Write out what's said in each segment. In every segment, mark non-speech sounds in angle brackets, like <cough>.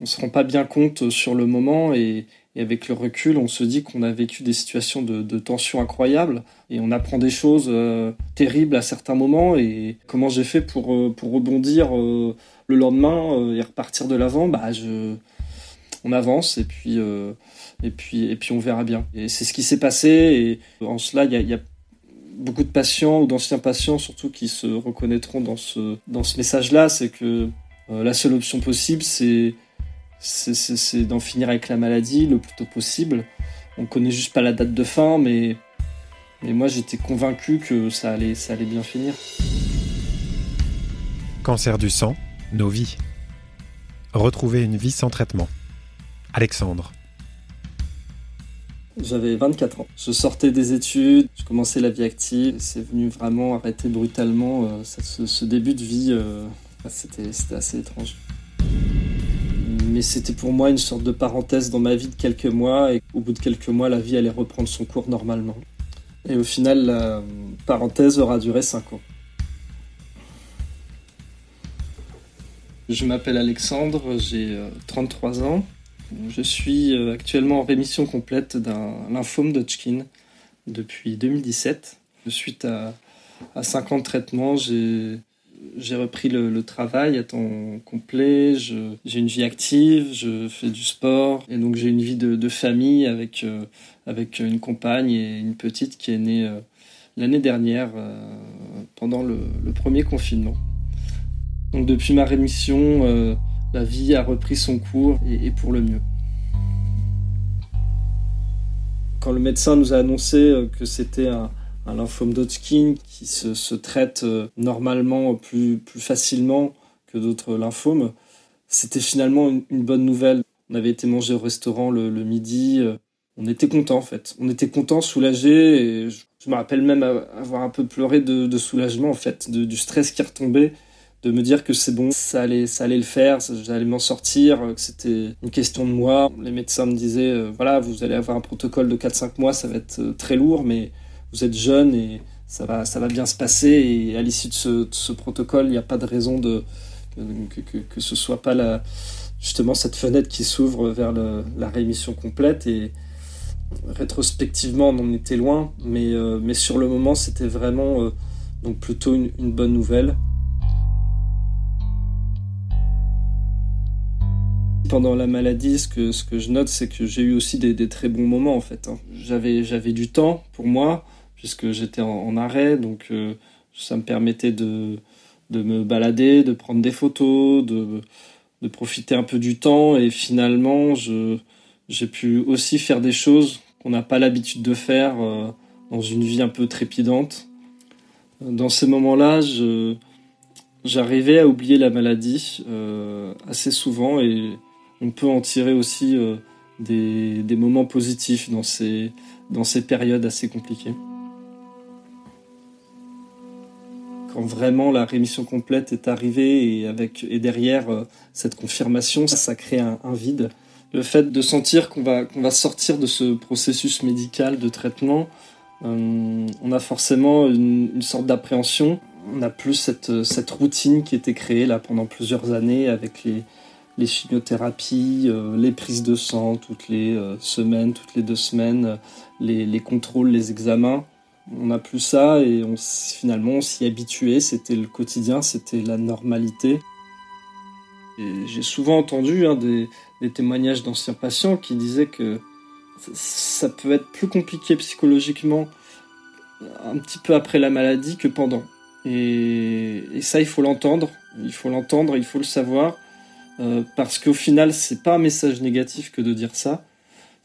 on se rend pas bien compte sur le moment et, avec le recul, on se dit qu'on a vécu des situations de, tension incroyables et on apprend des choses euh, terribles à certains moments. Et comment j'ai fait pour, euh, pour rebondir euh, le lendemain et repartir de l'avant bah, je, On avance et puis, et, puis, et puis on verra bien. Et c'est ce qui s'est passé. Et en cela, il y a, y a beaucoup de patients ou d'anciens patients surtout qui se reconnaîtront dans ce, dans ce message-là. C'est que la seule option possible, c'est c'est d'en finir avec la maladie le plus tôt possible. On connaît juste pas la date de fin, mais, mais moi j'étais convaincu que ça allait, ça allait bien finir. Cancer du sang, nos vies. Retrouver une vie sans traitement. Alexandre. J'avais 24 ans. Je sortais des études, je commençais la vie active. C'est venu vraiment arrêter brutalement euh, ce, début de vie. Euh, c'était assez étrange mais c'était pour moi une sorte de parenthèse dans ma vie de quelques mois, et au bout de quelques mois, la vie allait reprendre son cours normalement. Et au final, la parenthèse aura duré 5 ans. Je m'appelle Alexandre, j'ai 33 euh, ans. Je suis euh, actuellement en rémission complète d'un lymphome d'Hodgkin depuis 2017. Suite à, à 5 ans de traitement, j'ai j'ai repris le, travail à temps complet, j'ai une vie active, je fais du sport, et donc j'ai une vie de, famille avec, euh, avec une compagne et une petite qui est née euh, l'année dernière euh, pendant le, premier confinement. Donc depuis ma rémission, la vie a repris son cours et, et pour le mieux. Quand le médecin nous a annoncé que c'était un un lymphome d'Hodgkin qui se, traite euh, normalement plus, plus facilement que d'autres lymphomes. C'était finalement une, bonne nouvelle. On avait été manger au restaurant le, midi. Euh, on était content en fait. On était content, soulagé. Et je, me rappelle même avoir un peu pleuré de, soulagement en fait, du stress qui retombait, de me dire que c'est bon, ça allait, ça allait le faire, j'allais m'en sortir, que c'était une question de moi. Les médecins me disaient, euh, voilà, vous allez avoir un protocole de 4-5 mois, ça va être très lourd, mais vous êtes jeune et ça va, ça va bien se passer. Et à l'issue de ce, protocole, il n'y a pas de raison de, que, ce soit pas la, justement cette fenêtre qui s'ouvre vers la rémission complète. Et rétrospectivement, on en était loin, mais, euh, sur le moment, c'était vraiment euh, donc plutôt une, bonne nouvelle. Pendant la maladie, ce que, je note, c'est que j'ai eu aussi des, des, très bons moments en fait. Hein. J'avais, j'avais du temps pour moi, puisque j'étais en, arrêt, donc euh, ça me permettait de, de me balader, de prendre des photos, de, de profiter un peu du temps, et finalement, j'ai pu aussi faire des choses qu'on n'a pas l'habitude de faire euh, dans une vie un peu trépidante. Dans ces moments-là, j'arrivais à oublier la maladie euh, assez souvent et on peut en tirer aussi des, des, moments positifs dans ces, dans ces périodes assez compliquées. Quand vraiment la rémission complète est arrivée et avec et derrière euh, cette confirmation, ça, crée un, vide. Le fait de sentir qu'on va qu'on va sortir de ce processus médical de traitement, euh, on a forcément une, sorte d'appréhension. On n'a plus cette, cette routine qui était créée là pendant plusieurs années avec les, les chimiothérapies, euh, les prises de sang toutes les semaines, toutes les deux semaines, les, les contrôles, les examens on n'a plus ça et on, finalement on s'y habituait, c'était le quotidien, c'était la normalité. J'ai souvent entendu hein, des, témoignages d'anciens patients qui disaient que ça peut être plus compliqué psychologiquement un petit peu après la maladie que pendant. Et, ça, il faut l'entendre, il faut l'entendre, il faut le savoir, euh, parce qu'au final, c'est pas un message négatif que de dire ça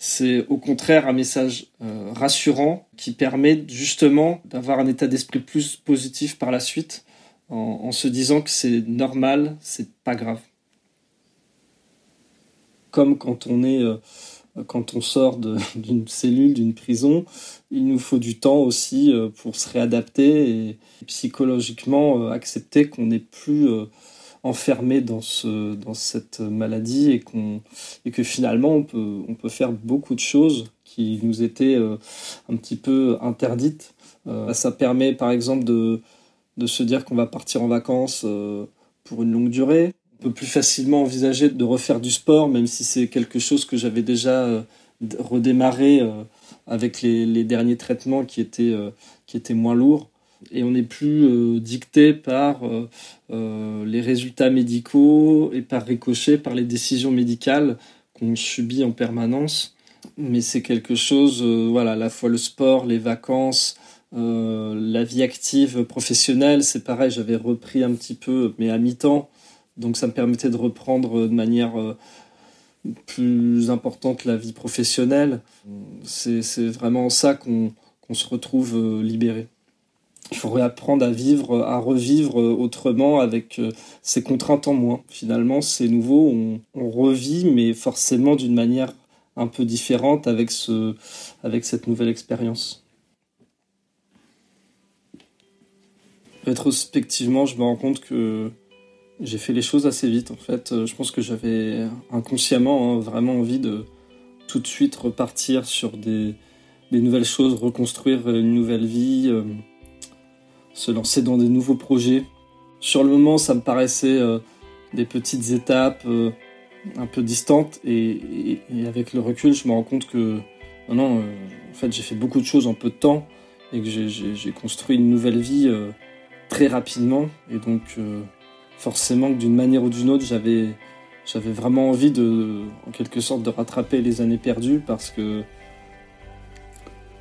c'est au contraire un message euh, rassurant qui permet justement d'avoir un état d'esprit plus positif par la suite en, se disant que c'est normal, c'est pas grave. Comme quand on est euh, quand on sort <laughs> d'une cellule, d'une prison, il nous faut du temps aussi euh, pour se réadapter et psychologiquement accepter qu'on n'est plus enfermé dans, ce, dans cette maladie et, qu'on, et que finalement on peut, on peut faire beaucoup de choses qui nous étaient euh, un petit peu interdites. Euh, ça permet par exemple de, de se dire qu'on va partir en vacances euh, pour une longue durée. on peut plus facilement envisager de refaire du sport, même si c'est quelque chose que j'avais déjà redémarré avec les, derniers traitements qui étaient, qui étaient moins lourds. Et on n'est plus dicté par les résultats médicaux et par ricochet par les décisions médicales qu'on subit en permanence. Mais c'est quelque chose, voilà, à la fois le sport, les vacances, la vie active professionnelle, c'est pareil, j'avais repris un petit peu, mais à mi-temps, donc ça me permettait de reprendre de manière euh, plus importante la vie professionnelle. C'est vraiment ça qu'on se retrouve euh, libéré. Il faudrait apprendre à vivre, à revivre autrement avec euh, ces contraintes en moins. Finalement, c'est nouveau, on, revit, mais forcément d'une manière un peu différente avec, ce, avec cette nouvelle expérience. Rétrospectivement, je me rends compte que j'ai fait les choses assez vite en fait. Euh, je pense que j'avais inconsciemment hein, vraiment envie de tout de suite repartir sur des, nouvelles choses, reconstruire une nouvelle vie, euh, se lancer dans des nouveaux projets. Sur le moment, ça me paraissait euh, des petites étapes un peu distantes et, avec le recul, je me rends compte que non, en fait, j'ai fait beaucoup de choses en peu de temps et que j'ai construit une nouvelle vie très rapidement et donc forcément que d'une manière ou d'une autre, j'avais vraiment envie de, en quelque sorte, de rattraper les années perdues parce que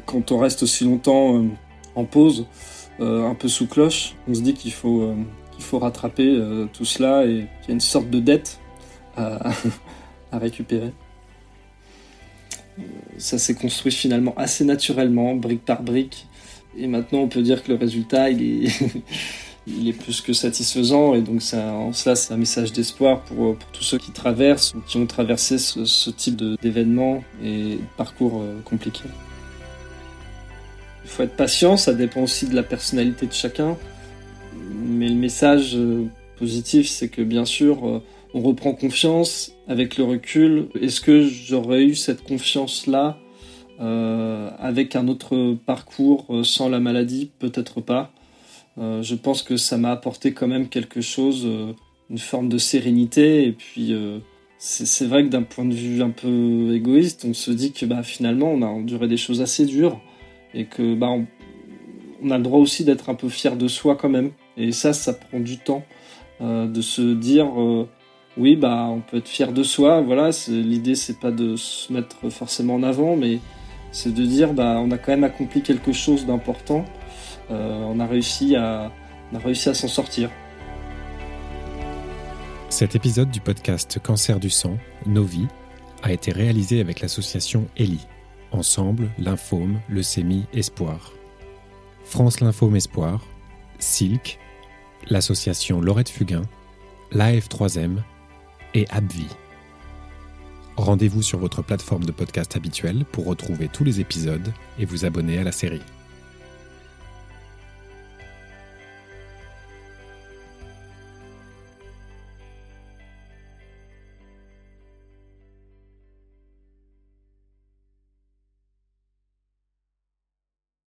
quand on reste aussi longtemps euh, en pause, euh, un peu sous cloche, on se dit qu'il faut, euh, qu'il faut rattraper tout cela et qu'il y a une sorte de dette à, <laughs> récupérer. Ça s'est construit finalement assez naturellement, brique par brique. Et maintenant, on peut dire que le résultat, il est, <laughs> il est plus que satisfaisant et donc ça, en cela c'est un message d'espoir pour, pour, tous ceux qui traversent qui ont traversé ce, ce type d'événements et de parcours euh, compliqués. Il faut être patient, ça dépend aussi de la personnalité de chacun, mais le message euh, positif c'est que bien sûr euh, on reprend confiance avec le recul. Est-ce que j'aurais eu cette confiance-là euh, avec un autre parcours sans la maladie? Peut-être pas. Je pense que ça m'a apporté quand même quelque chose, une forme de sérénité. Et puis, c'est vrai que d'un point de vue un peu égoïste, on se dit que bah, finalement, on a enduré des choses assez dures et que bah, on, a le droit aussi d'être un peu fier de soi quand même. Et ça, ça prend du temps de se dire oui, bah, on peut être fier de soi. Voilà, l'idée, c'est pas de se mettre forcément en avant, mais c'est de dire bah, on a quand même accompli quelque chose d'important euh, on a réussi à, réussi à s'en sortir. Cet épisode du podcast Cancer du sang, Nos vies, a été réalisé avec l'association ELI, Ensemble, Lymphome, Leucémie, Espoir. France Lymphome Espoir, Silk, l'association Laurette Fugain, l'AF3M et ABVI. Rendez-vous sur votre plateforme de podcast habituelle pour retrouver tous les épisodes et vous abonner à la série.